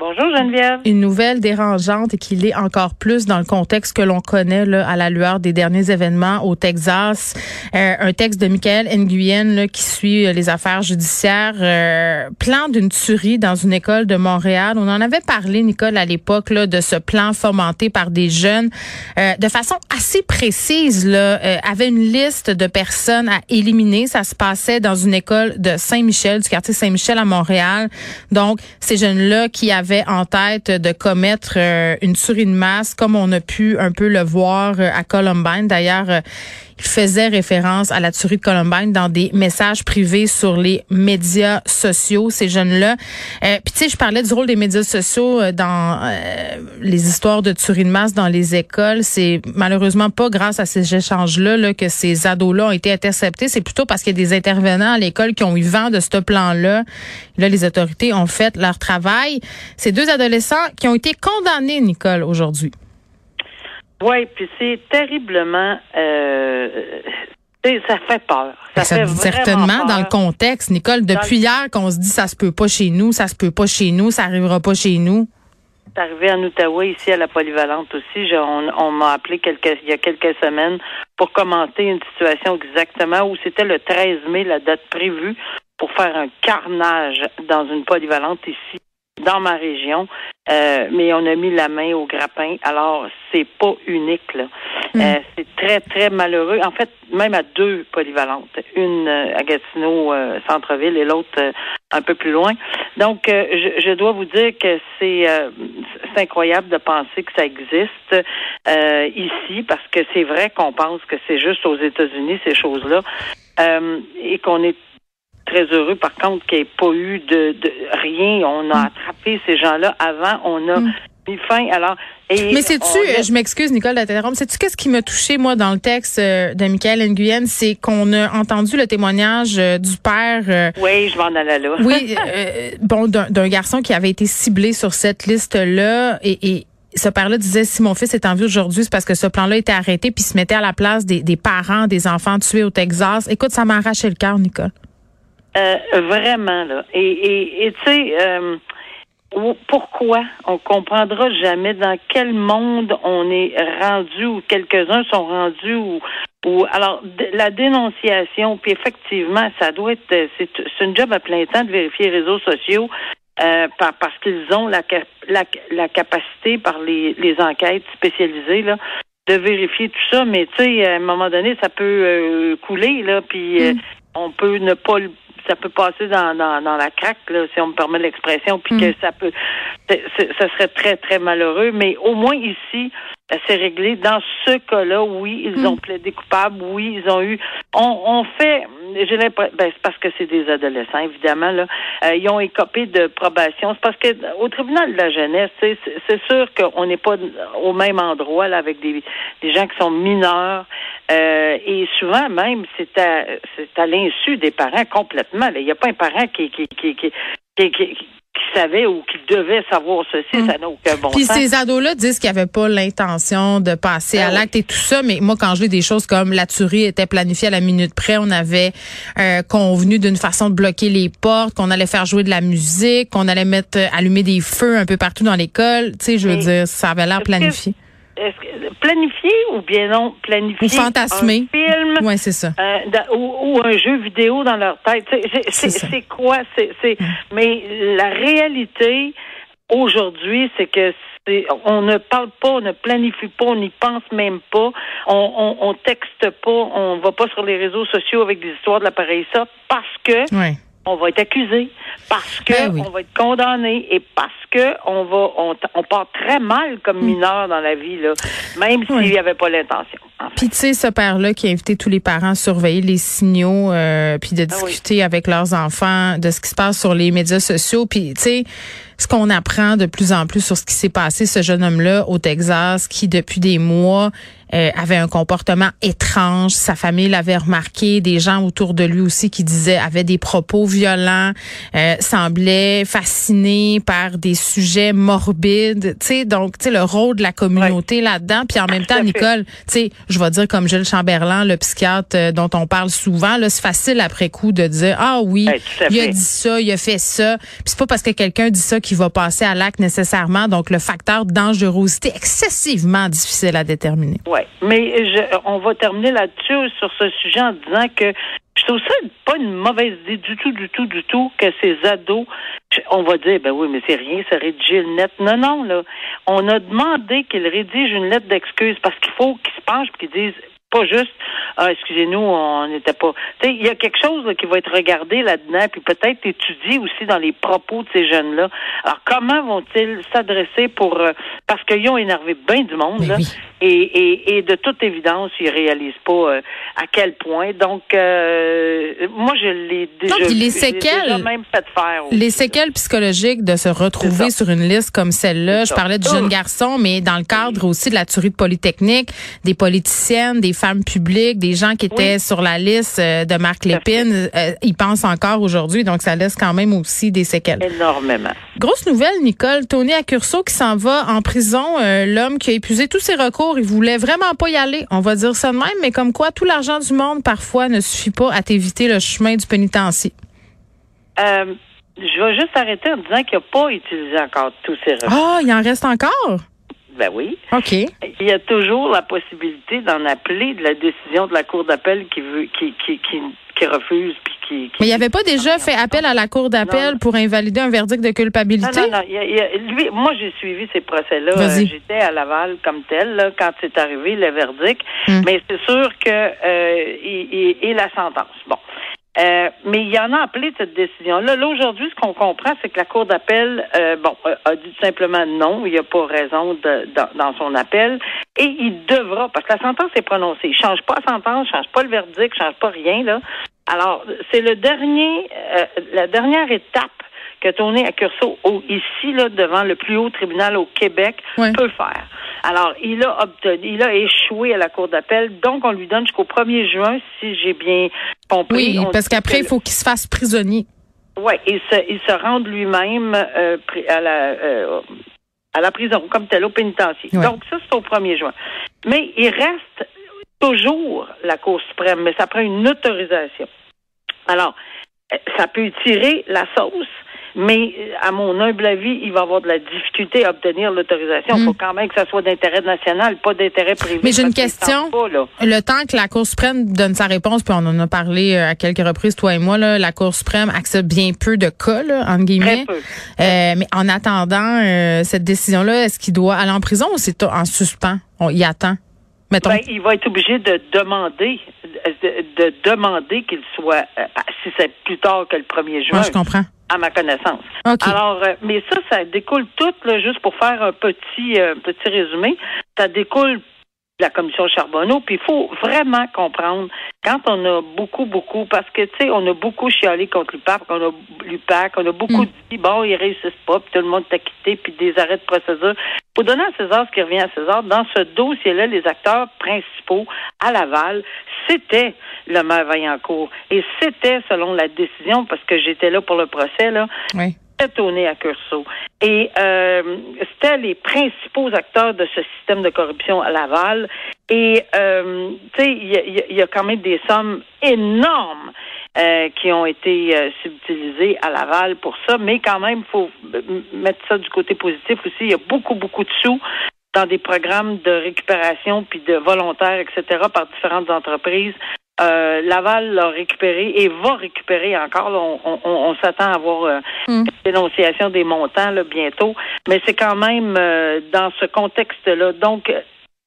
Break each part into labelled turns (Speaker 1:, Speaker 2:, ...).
Speaker 1: Bonjour Geneviève.
Speaker 2: Une nouvelle dérangeante et qui l'est encore plus dans le contexte que l'on connaît là, à la lueur des derniers événements au Texas. Euh, un texte de Michael Nguyen là, qui suit euh, les affaires judiciaires. Euh, plan d'une tuerie dans une école de Montréal. On en avait parlé, Nicole, à l'époque là, de ce plan fomenté par des jeunes de façon assez précise. Là, avait une liste de personnes à éliminer. Ça se passait dans une école de Saint-Michel, du quartier Saint-Michel à Montréal. Donc, ces jeunes-là qui avaient en tête de commettre euh, une tuerie de masse, comme on a pu un peu le voir euh, à Columbine. D'ailleurs, euh, faisait référence à la tuerie de Columbine dans des messages privés sur les médias sociaux, ces jeunes-là. Euh, Puis tu sais, je parlais du rôle des médias sociaux euh, dans euh, les histoires de tuerie de masse dans les écoles. C'est malheureusement pas grâce à ces échanges-là là, que ces ados-là ont été interceptés. C'est plutôt parce qu'il y a des intervenants à l'école qui ont eu vent de ce plan-là. Là, les autorités ont fait leur travail. Ces deux adolescents qui ont été condamnés, Nicole, aujourd'hui.
Speaker 1: Oui, puis c'est terriblement... Euh, ça fait peur. Ça,
Speaker 2: Ça
Speaker 1: fait
Speaker 2: dit
Speaker 1: vraiment
Speaker 2: certainement
Speaker 1: peur.
Speaker 2: dans le contexte, Nicole, depuis hier qu'on se dit ça se peut pas chez nous, ça se peut pas chez nous, ça arrivera pas chez nous.
Speaker 1: C'est arrivé en Outaouais, ici à la Polyvalente aussi. Je- on on m'a appelé quelques, il y a quelques semaines pour commenter une situation exactement où c'était le 13 mai, la date prévue, pour faire un carnage dans une polyvalente ici, dans ma région. Euh, mais on a mis la main au grappin. Alors, c'est pas unique, là. Euh, c'est très, très malheureux. En fait, même à deux polyvalentes. Une euh, à Gatineau, euh, centre-ville, et l'autre euh, un peu plus loin. Donc, euh, je, je dois vous dire que c'est euh, c'est incroyable de penser que ça existe euh, ici, parce que c'est vrai qu'on pense que c'est juste aux États-Unis, ces choses-là, euh, et qu'on est très heureux, par contre, qu'il n'y ait pas eu de, de rien. On a attrapé ces gens-là avant, on a mis fin. Alors, et
Speaker 2: Mais sais-tu,
Speaker 1: a-
Speaker 2: je m'excuse Nicole d'interrompre, sais-tu qu'est-ce qui m'a touché moi dans le texte euh, de Michael Nguyen, c'est qu'on a entendu le témoignage euh, du père euh,
Speaker 1: Oui, je m'en allais là.
Speaker 2: oui, euh, bon, d'un d'un garçon qui avait été ciblé sur cette liste-là et, et ce père-là disait si mon fils est en vie aujourd'hui, c'est parce que ce plan-là était arrêté puis il se mettait à la place des, des parents des enfants tués au Texas. Écoute, ça m'a arraché le cœur, Nicole.
Speaker 1: Euh, vraiment, là. Et, et, et tu sais, euh, ou- pourquoi? On comprendra jamais dans quel monde on est rendu ou quelques-uns sont rendus ou, ou alors la dénonciation, puis effectivement, ça doit être euh, c'est c'est une job à plein temps de vérifier les réseaux sociaux. euh, par- parce qu'ils ont la, la, la capacité par les, les enquêtes spécialisées là, de vérifier tout ça, mais tu sais, à un moment donné, ça peut euh, couler, là, puis euh, on peut ne pas le ça peut passer dans, dans, dans la craque, là, si on me permet l'expression, puis que ça peut ça serait très, très malheureux. Mais au moins ici, euh, c'est réglé. Dans ce cas-là, oui, ils ont plaidé coupable, oui, ils ont eu on, on fait j'ai l'impression ben, c'est parce que c'est des adolescents, évidemment, là. Euh, ils ont écopé de probation. C'est parce que au tribunal de la jeunesse, c'est c'est sûr qu'on n'est pas au même endroit là, avec des, des gens qui sont mineurs. Euh, et souvent même, c'est à, c'est à l'insu des parents complètement. Il n'y a pas un parent qui, qui, qui, qui, qui, qui- qui savait ou qui devait savoir ceci, ça n'a aucun bon
Speaker 2: Puis
Speaker 1: sens.
Speaker 2: ces ados-là disent qu'ils n'avaient pas l'intention de passer
Speaker 1: Ben
Speaker 2: à
Speaker 1: oui.
Speaker 2: l'acte et tout ça, mais moi, quand je lis des choses comme la tuerie était planifiée à la minute près, on avait euh, convenu d'une façon de bloquer les portes, qu'on allait faire jouer de la musique, qu'on allait mettre euh, allumer des feux un peu partout dans l'école. Tu sais, je veux dire, ça avait l'air
Speaker 1: que-
Speaker 2: planifié
Speaker 1: ou bien non?
Speaker 2: Ou fantasmé.
Speaker 1: Un film.
Speaker 2: Oui, c'est ça.
Speaker 1: Euh, dans- ou, ou un jeu vidéo dans leur tête. C'est- quoi? C'est Mais la réalité aujourd'hui, c'est que on ne parle pas, on ne planifie pas, on n'y pense même pas, on, on, on texte pas, on va pas sur les réseaux sociaux avec des histoires de l'appareil ça parce que
Speaker 2: Ouais.
Speaker 1: On va être accusé, parce que
Speaker 2: Ben oui.
Speaker 1: on va être condamné et parce que on va on, on part très mal comme mineur dans la vie là, même s'il n'y avait pas l'intention. en fait.
Speaker 2: Puis tu sais, ce père-là qui a invité tous les parents à surveiller les signaux, euh, puis de
Speaker 1: Ah oui.
Speaker 2: discuter avec leurs enfants de ce qui se passe sur les médias sociaux. Puis tu sais, ce qu'on apprend de plus en plus sur ce qui s'est passé, ce jeune homme-là au Texas, qui depuis des mois euh, avait un comportement étrange. Sa famille l'avait remarqué. Des gens autour de lui aussi qui disaient avaient des propos violents, euh, semblaient fascinés par des sujets morbides. Tu sais, donc tu sais le rôle de la communauté là-dedans. Puis en même temps, Nicole, tu sais, je vais dire comme Gilles Chamberlain, le psychiatre euh, dont on parle souvent. Là, c'est facile après coup de dire ah oui, il a dit ça, il a fait ça. Puis c'est pas parce que quelqu'un dit ça qu'il va passer à l'acte nécessairement. Donc le facteur de dangerosité excessivement difficile à déterminer.
Speaker 1: Mais je, on va terminer là-dessus sur ce sujet en disant que je trouve ça pas une mauvaise idée du tout, du tout, du tout que ces ados, on va dire, ben oui, mais c'est rien, ça rédige une lettre. Non, non, là. On a demandé qu'ils rédigent une lettre d'excuse parce qu'il faut qu'ils se penchent et qu'ils disent, pas juste ah, excusez-nous, on n'était pas. Tu sais, il y a quelque chose qui va être regardé là-dedans, puis peut-être étudié aussi dans les propos de ces jeunes-là. Alors, comment vont-ils s'adresser pour euh, parce qu'ils ont énervé bien du monde, là, et, et, et, de toute évidence, ils réalisent pas euh, à quel point. Donc, euh, moi, je l'ai déjà,
Speaker 2: Donc, les séquelles,
Speaker 1: même fait faire.
Speaker 2: les séquelles psychologiques de se retrouver sur une liste comme celle-là. Je parlais du jeune garçon, mais dans le cadre aussi de la tuerie de Polytechnique, des politiciennes, des femmes publiques, des gens qui étaient sur la liste euh, de Marc Lépine, euh, ils pensent encore aujourd'hui, donc ça laisse quand même aussi des séquelles.
Speaker 1: Énormément.
Speaker 2: Grosse nouvelle, Nicole. Tony Accurso qui s'en va en prison, euh, l'homme qui a épuisé tous ses recours, il voulait vraiment pas y aller. On va dire ça de même, mais comme quoi tout l'argent du monde parfois ne suffit pas à t'éviter le chemin du pénitencier.
Speaker 1: je vais juste arrêter en disant qu'il n'a pas utilisé encore tous ses recours.
Speaker 2: Ah, il en reste encore?
Speaker 1: Ben oui.
Speaker 2: OK.
Speaker 1: Il y a toujours la possibilité d'en appeler de la décision de la Cour d'appel qui veut qui, qui, qui, refuse puis qui,
Speaker 2: Mais il n'y avait pas déjà fait appel à la Cour d'appel pour invalider un verdict de culpabilité?
Speaker 1: Non, non, non. lui, moi, j'ai suivi ces procès-là. Euh, j'étais à Laval comme tel là, quand c'est arrivé le verdict. Hum. Mais c'est sûr que euh, et la sentence. Bon. Euh, mais il y en a appelé de cette décision-là. Là, aujourd'hui, ce qu'on comprend, c'est que la Cour d'appel, euh, bon, a dit simplement non, il n'y a pas raison de, dans, son appel, et il devra, parce que la sentence est prononcée. Il change pas la sentence, il change pas le verdict, il change pas rien, là. Alors, c'est le dernier, euh, la dernière étape que Tony Accurso, ici, là, devant le plus haut tribunal au Québec, peut faire. Alors, il a obtenu, il a échoué à la Cour d'appel, donc on lui donne jusqu'au 1er juin, si j'ai bien compris.
Speaker 2: Oui, parce qu'après, il faut qu'il se fasse prisonnier.
Speaker 1: Oui, il se, il se rende lui-même euh, à la euh, à la prison, comme tel, au pénitencier. Donc, ça, c'est au 1er juin. Mais il reste toujours la Cour suprême, mais ça prend une autorisation. Alors, ça peut tirer la sauce, mais euh, à mon humble avis, il va avoir de la difficulté à obtenir l'autorisation. Il faut hmm. quand même que ça soit d'intérêt national, pas d'intérêt privé.
Speaker 2: Mais j'ai une question. le temps que la Cour suprême donne sa réponse, puis on en a parlé euh, à quelques reprises, toi et moi, là, la Cour suprême accepte bien peu de cas, là, entre guillemets.
Speaker 1: Très peu.
Speaker 2: Euh, mais en attendant euh, cette décision-là, est-ce qu'il doit aller en prison ou c'est en suspens? On y attend.
Speaker 1: Ben, il va être obligé de demander, de, demander qu'il soit, si c'est plus tard que le 1er juin.
Speaker 2: Moi, je comprends
Speaker 1: à ma connaissance. Alors, euh, mais ça, ça découle tout, là, juste pour faire un petit, euh, petit résumé, ça découle la commission Charbonneau, puis il faut vraiment comprendre quand on a beaucoup, beaucoup, parce que, tu sais, on a beaucoup chialé contre l'UPAC, on a l'UPAC, on a beaucoup mm. dit, bon, ils réussissent pas, puis tout le monde t'a quitté, puis des arrêts de procédure. Faut donner à César ce qui revient à César. Dans ce dossier-là, les acteurs principaux à Laval, c'était le maire Vaillancourt. Et c'était, selon la décision, parce que j'étais là pour le procès, là,
Speaker 2: oui.
Speaker 1: C'était à. Et euh, c'était les principaux acteurs de ce système de corruption à Laval. Et, euh, tu sais, il y, a quand même des sommes énormes euh, qui ont été euh, subtilisées à Laval pour ça. Mais quand même, faut mettre ça du côté positif aussi. Il y a beaucoup, beaucoup de sous dans des programmes de récupération puis de volontaires, etc., par différentes entreprises euh, Laval l'a récupéré et va récupérer encore. on, s'attend à avoir euh, hmm. une dénonciation des montants là, bientôt, mais c'est quand même euh, dans ce contexte-là. Donc,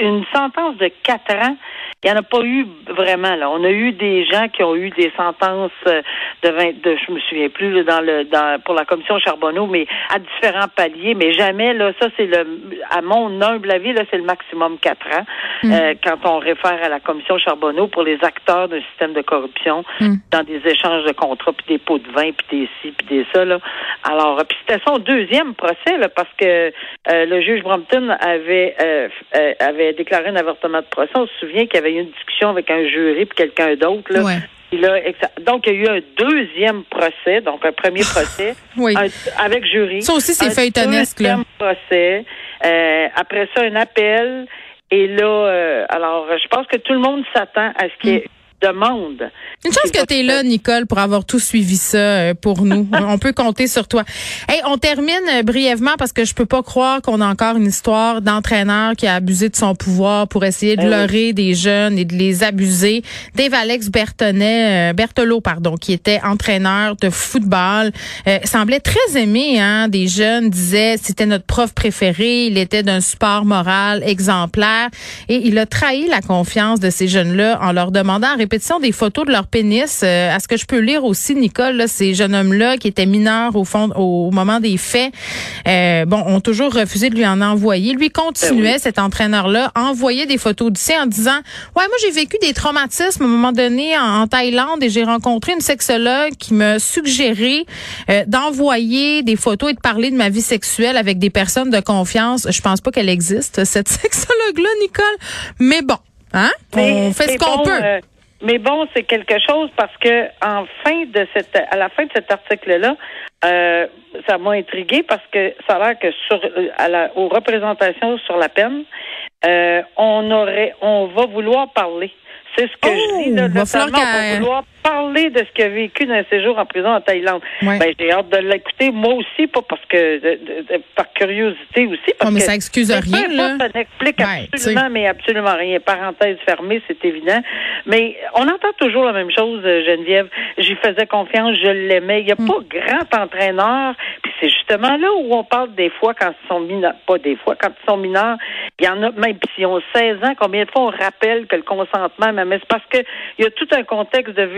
Speaker 1: une sentence de quatre ans, il n'y en a pas eu vraiment. Là, on a eu des gens qui ont eu des sentences euh, de 20, de, je me souviens plus dans le dans pour la commission Charbonneau, mais à différents paliers, mais jamais là. Ça c'est le à mon humble avis là, c'est le maximum quatre ans mm. euh, quand on réfère à la commission Charbonneau pour les acteurs d'un système de corruption mm. dans des échanges de contrats puis des pots de vin puis des ci puis des ça là. Alors puis c'était son deuxième procès là parce que euh, le juge Brompton avait avait déclaré un avortement de procès. On se souvient qu'il y avait eu une discussion avec un jury puis quelqu'un d'autre. Là. donc, il y a eu un deuxième procès, donc un premier procès avec jury.
Speaker 2: Ça aussi, c'est feuilletonesque. Un
Speaker 1: procès. Euh, après ça, un appel. Et là, euh, alors, je pense que tout le monde s'attend à ce qu'il y ait demande.
Speaker 2: Une chance que tu es là, Nicole, pour avoir tout suivi ça euh, pour nous. on peut compter sur toi. Hey, on termine euh, brièvement parce que je peux pas croire qu'on a encore une histoire d'entraîneur qui a abusé de son pouvoir pour essayer de eh leurrer des jeunes et de les abuser. Dave Alex Bertonnet, euh, Berthelot, pardon, qui était entraîneur de football, semblait très aimé hein, des jeunes, disait c'était notre prof préféré, il était d'un support moral exemplaire et il a trahi la confiance de ces jeunes-là en leur demandant répétition des photos de leur pénis. Euh, à ce que je peux lire aussi, Nicole, là, ces jeunes hommes-là qui étaient mineurs au fond, au moment des faits, euh, bon, ont toujours refusé de lui en envoyer. Lui continuait, ben cet entraîneur-là, envoyer des photos d'ici en disant, ouais, moi j'ai vécu des traumatismes à un moment donné en, Thaïlande et j'ai rencontré une sexologue qui me suggérait euh, d'envoyer des photos et de parler de ma vie sexuelle avec des personnes de confiance. Je pense pas qu'elle existe cette sexologue-là, Nicole, mais bon. Hein? On fait ce qu'on peut.
Speaker 1: Mais bon, c'est quelque chose parce que en fin de cette, à la fin de cet article-là, euh, ça m'a intrigué parce que ça a l'air que sur, à la, aux représentations sur la peine, euh, on aurait, on va vouloir parler. C'est ce que je dis, là, oh, notamment, va vouloir parler de ce qu'il a vécu d'un séjour en prison en Thaïlande. Ben, j'ai hâte de l'écouter, moi aussi, pas parce que par curiosité aussi. Parce
Speaker 2: mais ça excuse rien, là.
Speaker 1: Ça n'explique absolument, mais absolument rien. Parenthèse fermée, c'est évident. Mais on entend toujours la même chose, euh, Geneviève. J'y faisais confiance, je l'aimais. Il n'y a mm. pas grand entraîneur. Puis c'est justement là où on parle des fois quand ils sont mineurs, pas des fois, quand ils sont mineurs, il y en a même s'ils ont 16 ans, combien de fois on rappelle que le consentement, mais c'est parce qu'il y a tout un contexte de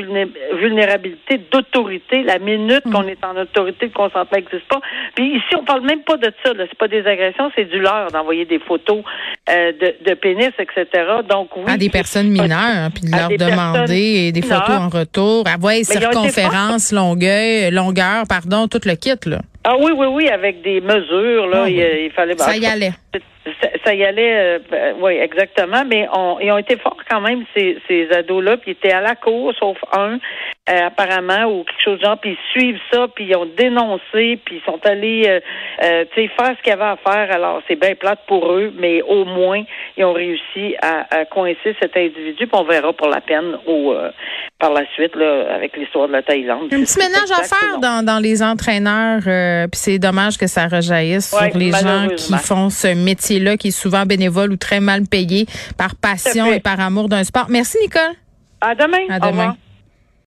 Speaker 1: vulnérabilité d'autorité. La minute qu'on est en autorité, le consentement n'existe pas. Puis ici, on parle même pas de ça. C'est pas des agressions, c'est du leurre d'envoyer des photos euh, de, pénis, etc. Donc oui.
Speaker 2: À des personnes mineures, hein, puis de leur demander des photos en retour. Avoir circonférence, longueur, longueur, pardon, tout le kit là.
Speaker 1: Ah oui, oui, oui, avec des mesures là, ah il, fallait.
Speaker 2: Ça y allait
Speaker 1: ça, y allait, euh, oui, exactement, mais on, ils ont été forts quand même, ces, ces ados-là, puis ils étaient à la cour, sauf un, euh, apparemment, ou quelque chose de genre, puis ils suivent ça, puis ils ont dénoncé, puis ils sont allés, euh, euh tu sais, faire ce qu'il y avait à faire. Alors, c'est bien plate pour eux, mais au moins, ils ont réussi à, à coincer cet individu, puis on verra pour la peine au, par la suite, là, avec l'histoire de la Thaïlande.
Speaker 2: Un petit ménage à faire dans, dans les entraîneurs, puis c'est dommage que ça rejaillisse sur les gens qui font ce métier là qui est souvent bénévole ou très mal payé par passion et par amour d'un sport. Merci, Nicole.
Speaker 1: À demain. À demain.